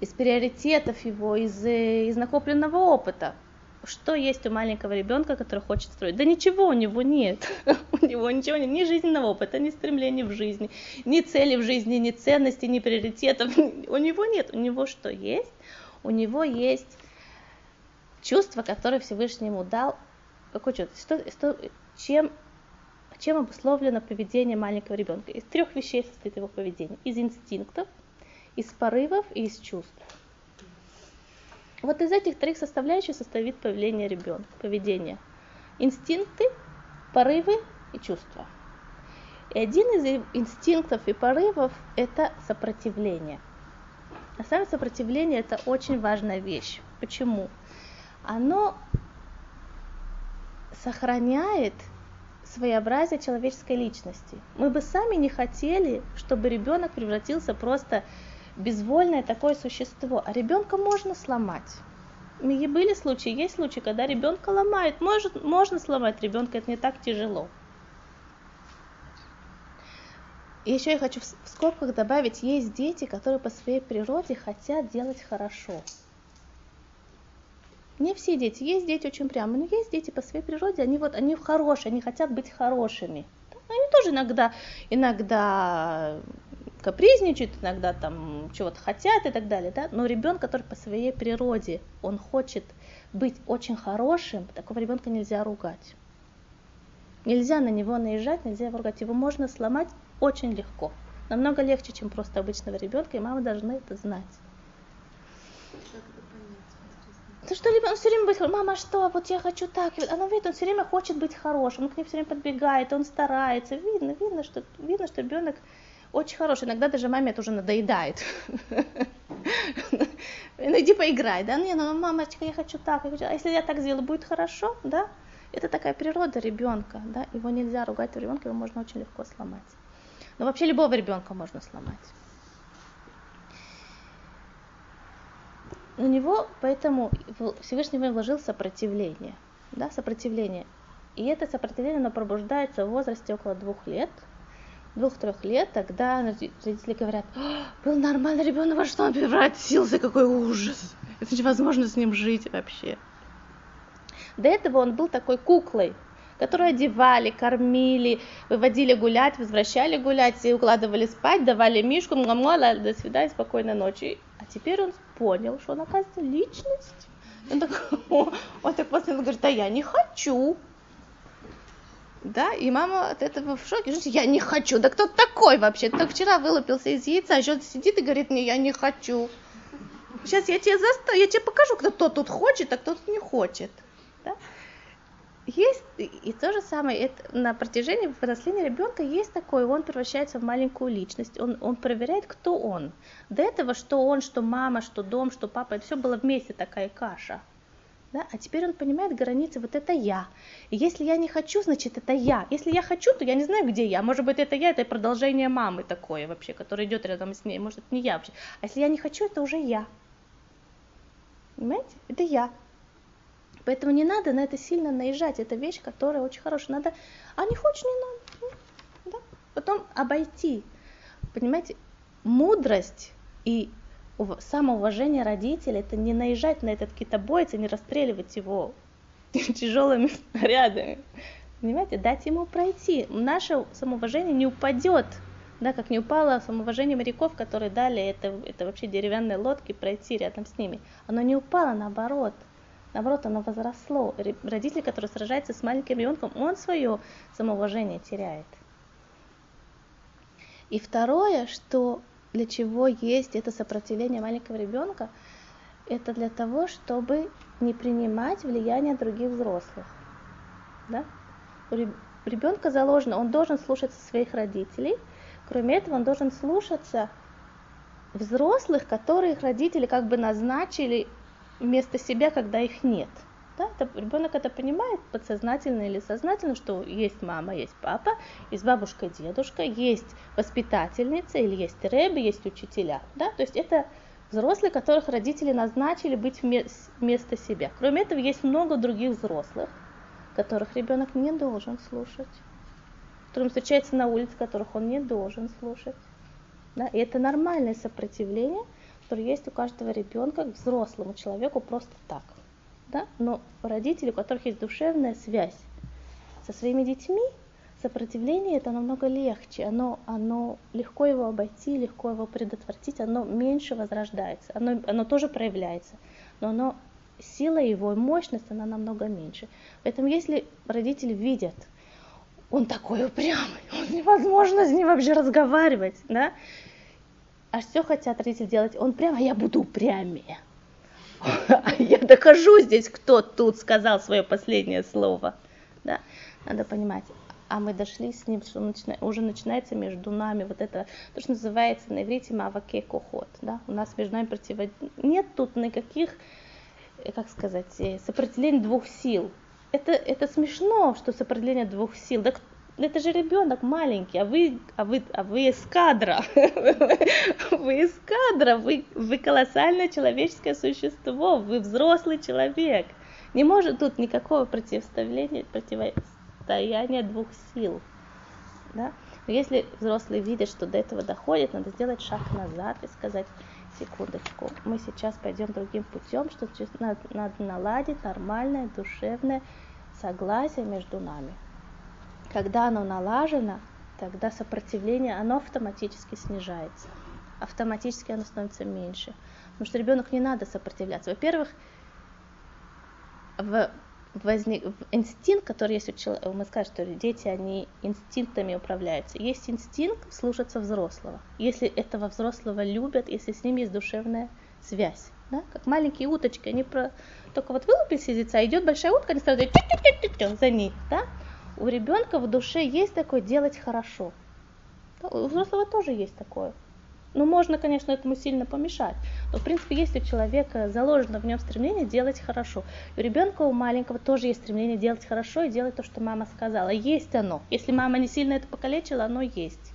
Из приоритетов его, из, э, из накопленного опыта. Что есть у маленького ребенка, который хочет строить? Да ничего у него нет. у него ничего нет. Ни жизненного опыта, ни стремления в жизни, ни цели в жизни, ни ценностей, ни приоритетов. у него нет. У него что есть? У него есть чувство, которое Всевышний ему дал. Какое чувство? Что, что, чем, чем обусловлено поведение маленького ребенка. Из трех вещей состоит его поведение. Из инстинктов, из порывов и из чувств. Вот из этих трех составляющих состоит поведение ребенка, поведение. Инстинкты, порывы и чувства. И один из инстинктов и порывов – это сопротивление. На самом деле сопротивление – это очень важная вещь. Почему? Оно сохраняет своеобразие человеческой личности. Мы бы сами не хотели, чтобы ребенок превратился просто в безвольное такое существо, а ребенка можно сломать. И были случаи, есть случаи, когда ребенка ломают, может, можно сломать ребенка, это не так тяжело. И еще я хочу в скобках добавить, есть дети, которые по своей природе хотят делать хорошо. Не все дети. Есть дети очень прямо, но есть дети по своей природе, они вот, они хорошие, они хотят быть хорошими. Они тоже иногда, иногда капризничают, иногда там чего-то хотят и так далее, да, но ребенок, который по своей природе, он хочет быть очень хорошим, такого ребенка нельзя ругать. Нельзя на него наезжать, нельзя его ругать. Его можно сломать очень легко. Намного легче, чем просто обычного ребенка, и мамы должны это знать. Ты что, либо он все время будет, мама, что, вот я хочу так. Она видит, он все время хочет быть хорошим, он к ней все время подбегает, он старается. Видно, видно, что, видно, что ребенок очень хороший. Иногда даже маме это уже надоедает. Ну иди поиграй, да? Не, ну мамочка, я хочу так, я хочу... А если я так сделаю, будет хорошо, да? Это такая природа ребенка, да? Его нельзя ругать, ребенка его можно очень легко сломать. Но вообще любого ребенка можно сломать. у него поэтому Всевышний вложил сопротивление, да, сопротивление. И это сопротивление, оно пробуждается в возрасте около двух лет, двух-трех лет, тогда родители говорят, был нормальный ребенок, во что он превратился, какой ужас, это невозможно с ним жить вообще. До этого он был такой куклой, которую одевали, кормили, выводили гулять, возвращали гулять, и укладывали спать, давали мишку, до свидания, спокойной ночи. А теперь он понял, что он, оказывается, личность. Он так, он так после говорит, да я не хочу. Да, и мама от этого в шоке. Я не хочу. Да кто такой вообще? Кто вчера вылупился из яйца, а еще сидит и говорит мне, я не хочу. Сейчас я тебе заставлю, я тебе покажу, кто тут хочет, а кто тут не хочет. Да? Есть и то же самое, это, на протяжении взросления ребенка есть такое, он превращается в маленькую личность, он, он проверяет, кто он. До этого, что он, что мама, что дом, что папа, это все было вместе такая каша. Да? А теперь он понимает границы, вот это я. И если я не хочу, значит это я. Если я хочу, то я не знаю, где я. Может быть, это я, это продолжение мамы такое вообще, которое идет рядом с ней. Может, это не я вообще. А если я не хочу, это уже я. Понимаете? Это я. Поэтому не надо на это сильно наезжать. Это вещь, которая очень хорошая. Надо, а не хочешь, не надо. Да? Потом обойти. Понимаете, мудрость и самоуважение родителей, это не наезжать на этот китобоец и не расстреливать его тяжелыми снарядами. Понимаете, дать ему пройти. Наше самоуважение не упадет, да, как не упало самоуважение моряков, которые дали это, это вообще деревянные лодки пройти рядом с ними. Оно не упало, наоборот. Наоборот, оно возросло. Родитель, который сражается с маленьким ребенком, он свое самоуважение теряет. И второе, что для чего есть это сопротивление маленького ребенка, это для того, чтобы не принимать влияние других взрослых. Да? Ребенка заложено, он должен слушаться своих родителей, кроме этого он должен слушаться взрослых, которые их родители как бы назначили вместо себя, когда их нет. Да, это, ребенок это понимает подсознательно или сознательно, что есть мама, есть папа, есть бабушка, дедушка, есть воспитательница или есть рэби, есть учителя. Да? То есть это взрослые, которых родители назначили быть вместо себя. Кроме этого, есть много других взрослых, которых ребенок не должен слушать, которым встречается на улице, которых он не должен слушать. Да? И это нормальное сопротивление, которое есть у каждого ребенка к взрослому человеку просто так да? но родители, у которых есть душевная связь со своими детьми, сопротивление это намного легче, оно, оно легко его обойти, легко его предотвратить, оно меньше возрождается, оно, оно тоже проявляется, но оно, сила его мощность, она намного меньше. Поэтому если родители видят, он такой упрямый, он невозможно с ним вообще разговаривать, да, а все хотят родители делать, он прямо, я буду упрямее, я докажу здесь, кто тут сказал свое последнее слово. Да? Надо понимать. А мы дошли с ним, что начина... уже начинается между нами вот это, то, что называется на иврите маваке кохот. Да? У нас между нами противо... Нет тут никаких, э, как сказать, э, сопротивлений двух сил. Это, это смешно, что сопротивление двух сил. Да это же ребенок маленький, а вы, а вы, а вы эскадра, вы эскадра, вы, вы колоссальное человеческое существо, вы взрослый человек. Не может тут никакого противостояния, противостояния двух сил. Да? Но если взрослые видят, что до этого доходит, надо сделать шаг назад и сказать, секундочку, мы сейчас пойдем другим путем, что надо наладить нормальное душевное согласие между нами. Когда оно налажено, тогда сопротивление, оно автоматически снижается. Автоматически оно становится меньше. Потому что ребенок не надо сопротивляться. Во-первых, в возник инстинкт, который есть у человека, мы скажем, что дети, они инстинктами управляются. Есть инстинкт слушаться взрослого. Если этого взрослого любят, если с ним есть душевная связь. Да? Как маленькие уточки, они про... только вот вылупились из яйца, идет большая утка, они сразу за ней. Да? У ребенка в душе есть такое делать хорошо. У взрослого тоже есть такое. Ну, можно, конечно, этому сильно помешать. Но, в принципе, есть у человека заложено в нем стремление делать хорошо. У ребенка, у маленького тоже есть стремление делать хорошо и делать то, что мама сказала. Есть оно. Если мама не сильно это покалечила, оно есть.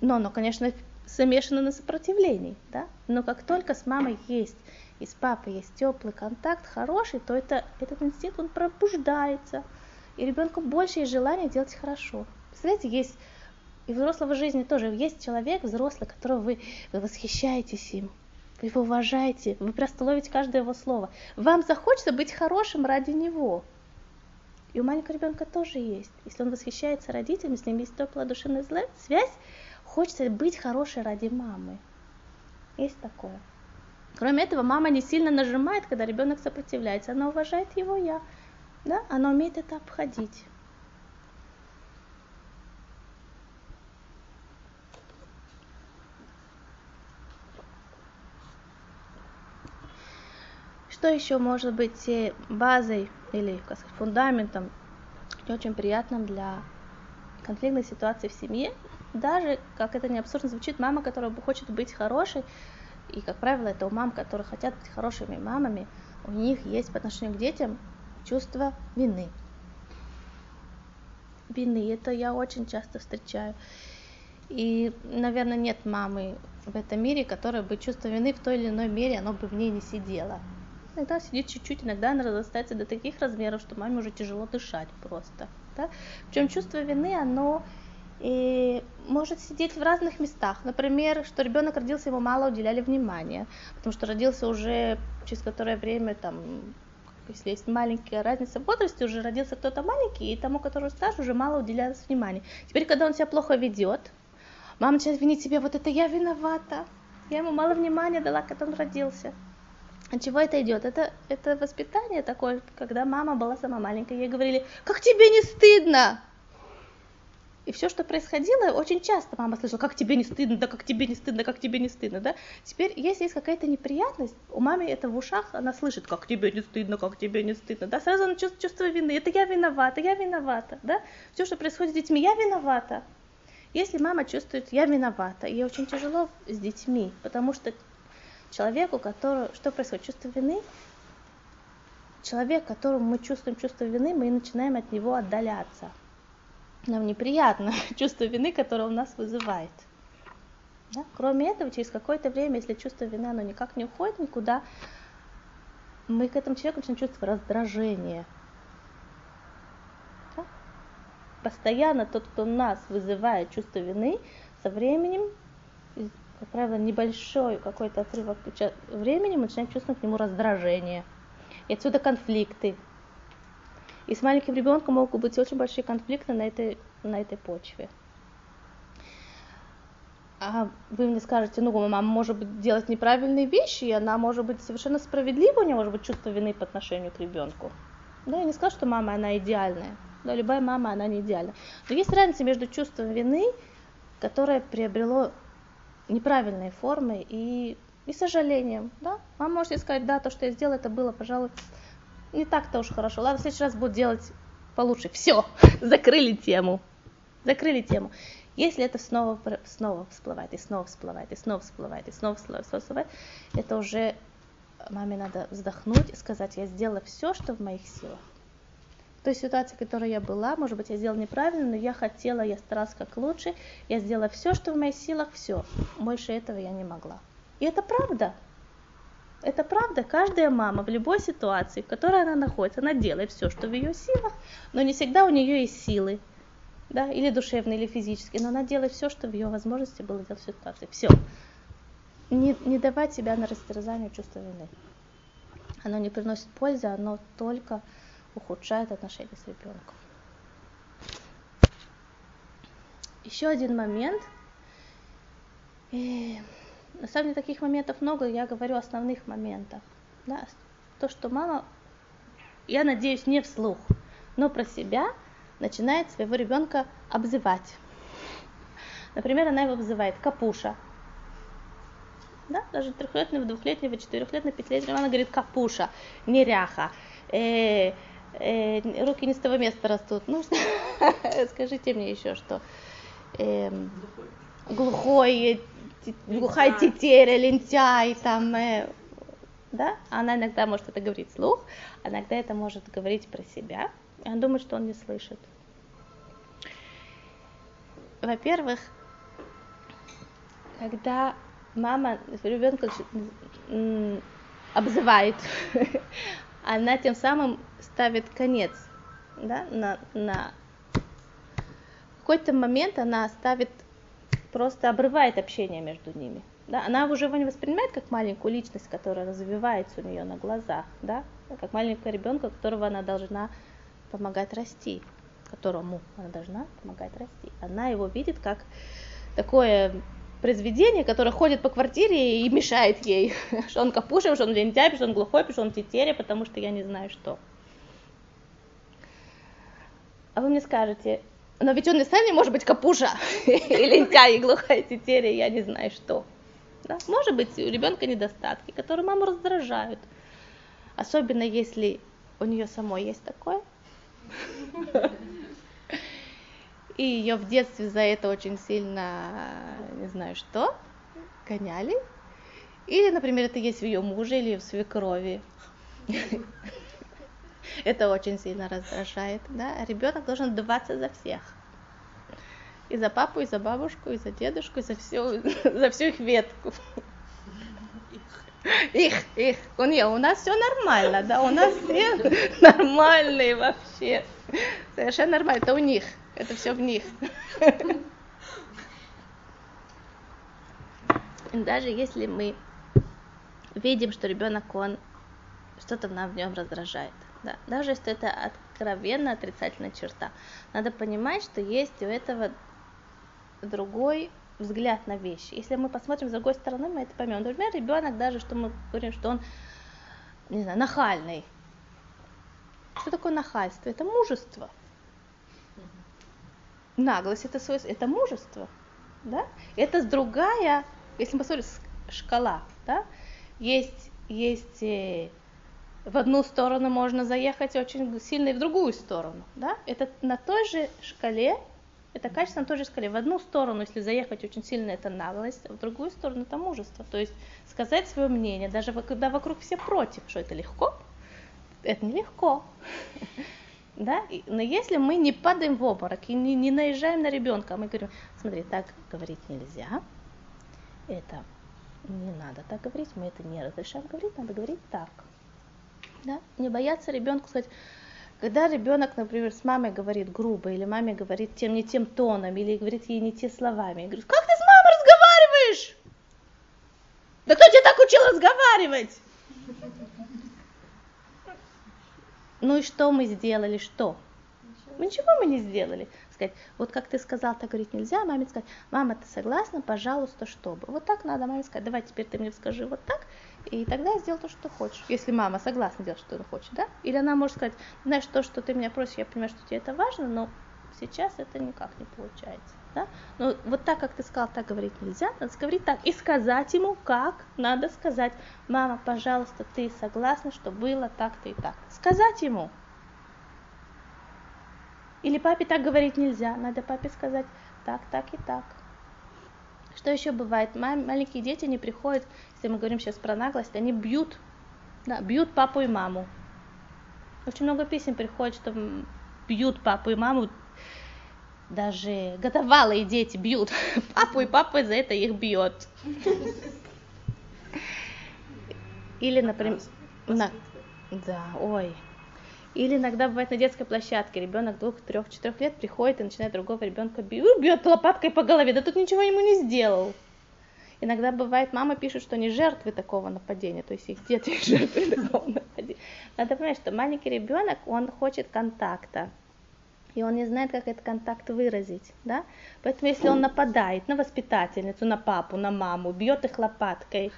Но оно, конечно, замешано на сопротивлении. Да? Но как только с мамой есть и с папой есть теплый контакт, хороший, то это, этот инстинкт, он пробуждается и ребенку больше есть желания делать хорошо. Представляете, есть и в взрослого жизни тоже есть человек взрослый, которого вы, вы восхищаетесь им, вы его уважаете, вы просто ловите каждое его слово. Вам захочется быть хорошим ради него. И у маленького ребенка тоже есть. Если он восхищается родителями, с ним есть теплая душевная связь, хочется быть хорошей ради мамы. Есть такое. Кроме этого, мама не сильно нажимает, когда ребенок сопротивляется. Она уважает его я да, она умеет это обходить. Что еще может быть э, базой или как сказать, фундаментом, не очень приятным для конфликтной ситуации в семье? Даже, как это не абсурдно звучит, мама, которая хочет быть хорошей, и, как правило, это у мам, которые хотят быть хорошими мамами, у них есть по отношению к детям чувство вины. Вины, это я очень часто встречаю. И, наверное, нет мамы в этом мире, которая бы чувство вины в той или иной мере, оно бы в ней не сидело. Иногда сидит чуть-чуть, иногда она разрастается до таких размеров, что маме уже тяжело дышать просто. Да? Причем чувство вины, оно и может сидеть в разных местах. Например, что ребенок родился, ему мало уделяли внимания, потому что родился уже через которое время, там, если есть маленькая разница в возрасте, уже родился кто-то маленький, и тому, который старше, уже мало уделялось внимания. Теперь, когда он себя плохо ведет, мама начинает винить себя, вот это я виновата, я ему мало внимания дала, когда он родился. От чего это идет? Это, это воспитание такое, когда мама была сама маленькая, ей говорили, как тебе не стыдно? И все, что происходило, очень часто мама слышала, как тебе не стыдно, да как тебе не стыдно, как тебе не стыдно, да. Теперь, если есть какая-то неприятность, у мамы это в ушах, она слышит, как тебе не стыдно, как тебе не стыдно, да. Сразу она чувствует чувство вины, это я виновата, я виновата, да. Все, что происходит с детьми, я виновата. Если мама чувствует, я виновата, ей очень тяжело с детьми, потому что человеку, который, что происходит, чувство вины, человек, которому мы чувствуем чувство вины, мы начинаем от него отдаляться нам неприятно чувство вины, которое у нас вызывает. Да? Кроме этого, через какое-то время, если чувство вины, оно никак не уходит никуда, мы к этому человеку начинаем чувствовать раздражение. Да? Постоянно тот, кто нас вызывает чувство вины, со временем, как правило, небольшой какой-то отрывок времени, мы начинаем чувствовать к нему раздражение. И отсюда конфликты, и с маленьким ребенком могут быть очень большие конфликты на этой, на этой почве. А вы мне скажете, ну, мама может быть делать неправильные вещи, и она может быть совершенно справедлива, у нее может быть чувство вины по отношению к ребенку. Да, я не скажу, что мама, она идеальная. Да, любая мама, она не идеальна. Но есть разница между чувством вины, которое приобрело неправильные формы, и, и сожалением. Да? Мама может сказать, да, то, что я сделала, это было, пожалуй, не так-то уж хорошо. Ладно, в следующий раз буду делать получше. Все, закрыли тему. Закрыли тему. Если это снова, снова всплывает, и снова всплывает, и снова всплывает, и снова всплывает, снова всплывает, это уже маме надо вздохнуть и сказать, я сделала все, что в моих силах. В той ситуации, в которой я была, может быть, я сделала неправильно, но я хотела, я старалась как лучше, я сделала все, что в моих силах, все. Больше этого я не могла. И это правда. Это правда, каждая мама в любой ситуации, в которой она находится, она делает все, что в ее силах, но не всегда у нее есть силы, да, или душевные, или физические, но она делает все, что в ее возможности было делать в ситуации. Все. Не, не давать себя на растерзание чувства вины. Оно не приносит пользы, оно только ухудшает отношения с ребенком. Еще один момент. На самом деле таких моментов много, я говорю о основных моментах. Да? То, что мама, я надеюсь, не вслух, но про себя начинает своего ребенка обзывать. Например, она его обзывает капуша. Да, даже трехлетнего, двухлетнего, четырехлетнего, пятилетнего, она говорит капуша, неряха, э, э, руки не с того места растут. Ну, скажите мне еще что. Э, глухой, глухая тетеря, лентяй, там, э, да, она иногда может это говорить вслух, а иногда это может говорить про себя, и он думает, что он не слышит. Во-первых, когда мама ребенка обзывает, она тем самым ставит конец да, на, на какой-то момент она ставит просто обрывает общение между ними. Да? Она уже его не воспринимает как маленькую личность, которая развивается у нее на глазах, да? как маленького ребенка, которого она должна помогать расти, которому она должна помогать расти. Она его видит как такое произведение, которое ходит по квартире и мешает ей, что он капуша, что он лентяй, что он глухой, что он тетеря, потому что я не знаю что. А вы мне скажете, но ведь он и сам не может быть капуша, или лентяй, и глухая тетеря, я не знаю что. Да? Может быть, у ребенка недостатки, которые маму раздражают. Особенно если у нее самой есть такое. И ее в детстве за это очень сильно, не знаю что, гоняли. Или, например, это есть в ее муже или в свекрови. Это очень сильно раздражает, да? Ребенок должен отдуваться за всех. И за папу, и за бабушку, и за дедушку, и за всю, за всю их ветку. Их, их. Не, у нас все нормально, да, у нас все нормальные вообще. Совершенно нормально, это у них, это все в них. Даже если мы видим, что ребенок, он что-то нам в нем раздражает, да, даже если это откровенно отрицательная черта, надо понимать, что есть у этого другой взгляд на вещи. Если мы посмотрим с другой стороны, мы это поймем. Например, ребенок даже, что мы говорим, что он, не знаю, нахальный. Что такое нахальство? Это мужество. Наглость это свойство, это мужество. Да? Это другая, если мы посмотрим, шкала, да? есть, есть э, в одну сторону можно заехать очень сильно и в другую сторону. Да? Это на той же шкале это качество на той же скале. В одну сторону, если заехать очень сильно, это наглость, а в другую сторону это мужество. То есть сказать свое мнение, даже когда вокруг все против, что это легко, это нелегко. Да? Но если мы не падаем в обморок и не, не наезжаем на ребенка, мы говорим, смотри, так говорить нельзя, это не надо так говорить, мы это не разрешаем говорить, надо говорить так. Да? Не бояться ребенку сказать, когда ребенок, например, с мамой говорит грубо, или маме говорит тем не тем тоном, или говорит ей не те словами, я говорю, как ты с мамой разговариваешь? Да кто тебя так учил разговаривать? Ну и что мы сделали, что? Мы ничего мы не сделали. Сказать, вот как ты сказал, так говорить нельзя, маме сказать, мама, ты согласна, пожалуйста, чтобы. Вот так надо маме сказать, давай теперь ты мне скажи вот так, и тогда я сделаю то, что хочешь. Если мама согласна делать, что она хочет, да? Или она может сказать, знаешь, то, что ты меня просишь, я понимаю, что тебе это важно, но сейчас это никак не получается. Да? Но вот так, как ты сказал, так говорить нельзя, надо говорить так. И сказать ему, как надо сказать. Мама, пожалуйста, ты согласна, что было так-то и так. Сказать ему. Или папе так говорить нельзя. Надо папе сказать так, так и так. Что еще бывает? Маленькие дети не приходят, если мы говорим сейчас про наглость, они бьют, да, бьют папу и маму. Очень много писем приходит, что бьют папу и маму, даже годовалые дети бьют папу, и папа за это их бьет. Или, например, на... да, ой, или иногда бывает на детской площадке, ребенок двух, трех, четырех лет приходит и начинает другого ребенка бить, бьет лопаткой по голове, да тут ничего ему не сделал. Иногда бывает, мама пишет, что они жертвы такого нападения, то есть их дети жертвы такого нападения. Надо понимать, что маленький ребенок, он хочет контакта, и он не знает, как этот контакт выразить, да? Поэтому если он нападает на воспитательницу, на папу, на маму, бьет их лопаткой,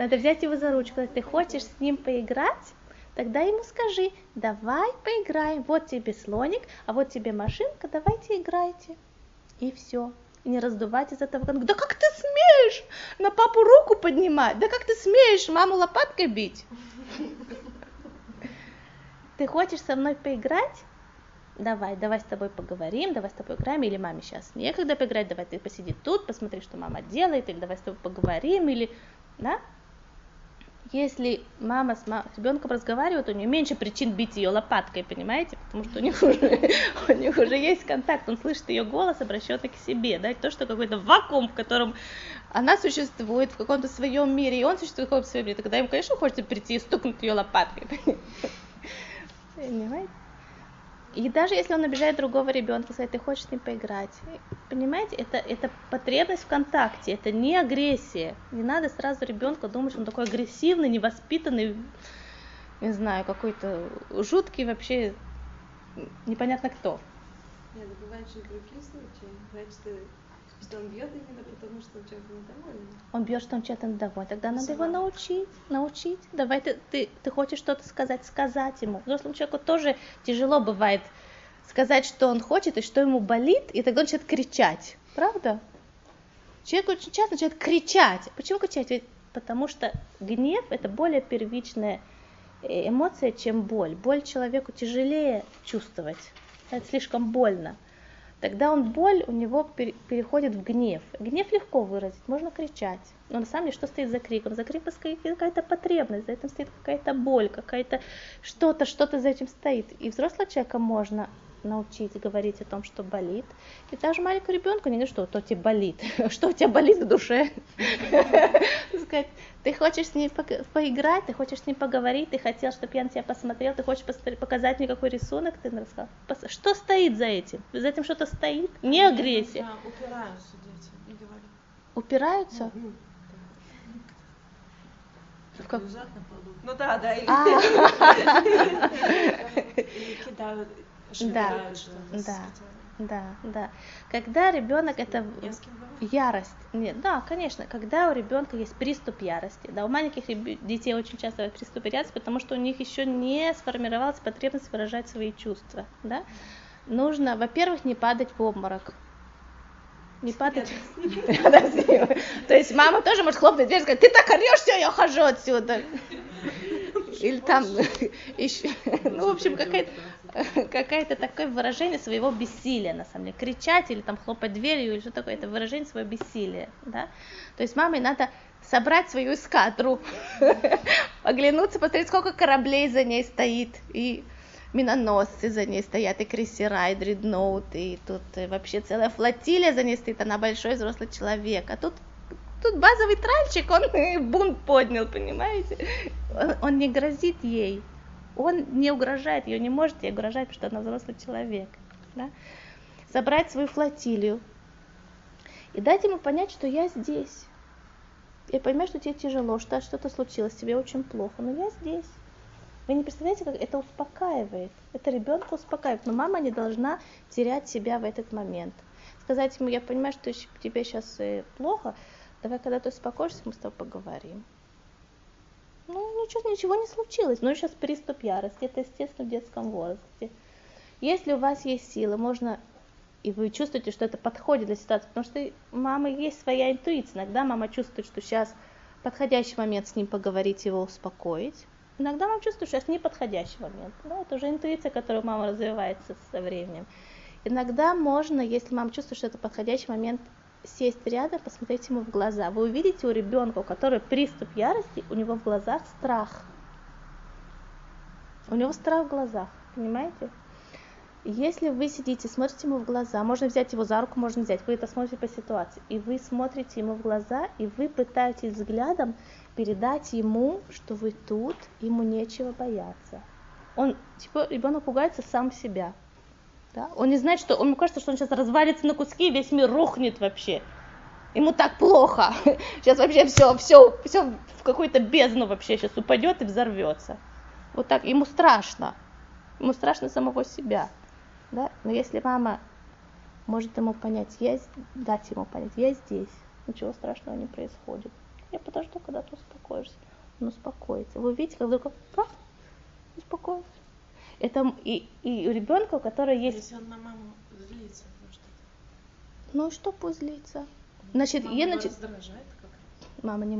надо взять его за ручку, если ты хочешь с ним поиграть, тогда ему скажи, давай поиграем, вот тебе слоник, а вот тебе машинка, давайте играйте. И все. И не раздувать из этого. Да как ты смеешь на папу руку поднимать? Да как ты смеешь маму лопаткой бить? Ты хочешь со мной поиграть? Давай, давай с тобой поговорим, давай с тобой играем, или маме сейчас некогда поиграть, давай ты посиди тут, посмотри, что мама делает, или давай с тобой поговорим, или, да? Если мама с, мам... с ребенком разговаривает, у нее меньше причин бить ее лопаткой, понимаете? Потому что у них уже, у них уже есть контакт, он слышит ее голос, обращенный к себе, да, то, что какой-то вакуум, в котором она существует в каком-то своем мире, и он существует в каком-то своем мире, тогда ему, конечно, хочется прийти и стукнуть ее лопаткой, понимаете? И даже если он обижает другого ребенка, сказать, ты хочешь с ним поиграть, понимаете, это, это потребность в контакте, это не агрессия. Не надо сразу ребенка думать, что он такой агрессивный, невоспитанный, не знаю, какой-то жуткий вообще, непонятно кто. Нет, бывают же другие случаи. Значит, что он бьет именно потому, что он чем-то недоволен. Он бьет, что он чем-то недоволен. Тогда надо его научить, научить. Давай ты, ты, ты хочешь что-то сказать, сказать ему. Взрослому человеку тоже тяжело бывает сказать, что он хочет и что ему болит, и тогда он начинает кричать. Правда? Человек очень часто начинает кричать. Почему кричать? Ведь потому что гнев это более первичная э, эмоция, чем боль. Боль человеку тяжелее чувствовать, это слишком больно. Тогда он боль у него переходит в гнев. Гнев легко выразить, можно кричать. Но на самом деле, что стоит за криком? За криком стоит какая-то потребность, за этим стоит какая-то боль, какая-то что-то, что-то за этим стоит. И взрослого человека можно научить говорить о том, что болит. И даже маленькому ребенку не говорит, что то тебе болит, что у тебя болит в душе. Сказать, ты хочешь с ней поиграть, ты хочешь с ней поговорить, ты хотел, чтобы я на тебя посмотрел, ты хочешь показать мне какой рисунок, ты рассказал. Что стоит за этим? За этим что-то стоит? Не агрессия. Упираются дети, говори. Упираются? Как... Ну да, да, или, А. или кидают Да, да, да, да. Когда ребенок это ярость, нет, да, конечно, когда у ребенка есть приступ ярости, да, у маленьких реб- детей очень часто приступ ярости, потому что у них еще не сформировалась потребность выражать свои чувства, да. Нужно, во-первых, не падать в обморок, не падать. То есть мама тоже может хлопнуть дверь и сказать, ты так орешь, все, я ухожу отсюда. Или там еще, ну, в общем, какая-то какое-то такое выражение своего бессилия, на самом деле. Кричать или там хлопать дверью, или что такое, это выражение своего бессилия, да. То есть маме надо собрать свою эскадру, оглянуться, посмотреть, сколько кораблей за ней стоит, и миноносцы за ней стоят, и крейсера, и дредноут, и тут э, вообще целая флотилия за ней стоит, она большой взрослый человек, а тут Тут базовый тральчик, он бунт поднял, понимаете? Он, он не грозит ей, он не угрожает, ее не может ей угрожать, потому что она взрослый человек. Да? Собрать свою флотилию и дать ему понять, что я здесь. Я понимаю, что тебе тяжело, что что-то случилось, тебе очень плохо, но я здесь. Вы не представляете, как это успокаивает. Это ребенка успокаивает. Но мама не должна терять себя в этот момент. Сказать ему, я понимаю, что тебе сейчас э, плохо, давай, когда ты успокоишься, мы с тобой поговорим. Ну, ничего, ничего не случилось. Ну, сейчас приступ ярости, это естественно в детском возрасте. Если у вас есть силы, можно, и вы чувствуете, что это подходит для ситуации, потому что у мамы есть своя интуиция. Иногда мама чувствует, что сейчас подходящий момент с ним поговорить, его успокоить. Иногда мама чувствует, что сейчас неподходящий момент. Да, это уже интуиция, которую мама развивается со временем. Иногда можно, если мама чувствует, что это подходящий момент, сесть рядом, посмотреть ему в глаза. Вы увидите у ребенка, у которого приступ ярости, у него в глазах страх. У него страх в глазах, понимаете? Если вы сидите, смотрите ему в глаза, можно взять его за руку, можно взять, вы это смотрите по ситуации, и вы смотрите ему в глаза, и вы пытаетесь взглядом передать ему, что вы тут, ему нечего бояться. Он, типа, ребенок пугается сам себя. Да? Он не знает, что, он, ему кажется, что он сейчас развалится на куски, и весь мир рухнет вообще. Ему так плохо. Сейчас вообще все, все, все в какую-то бездну вообще сейчас упадет и взорвется. Вот так, ему страшно. Ему страшно самого себя. Да? Но если мама может ему понять, я, дать ему понять, я здесь, ничего страшного не происходит. Я подожду, когда ты успокоишься. Он успокоится. Вы видите, как вдруг успокоился. Это и, и у ребенка, у которого есть... Если он на маму злится, может это... Ну что пусть злится? Значит, Мама я значит, мама не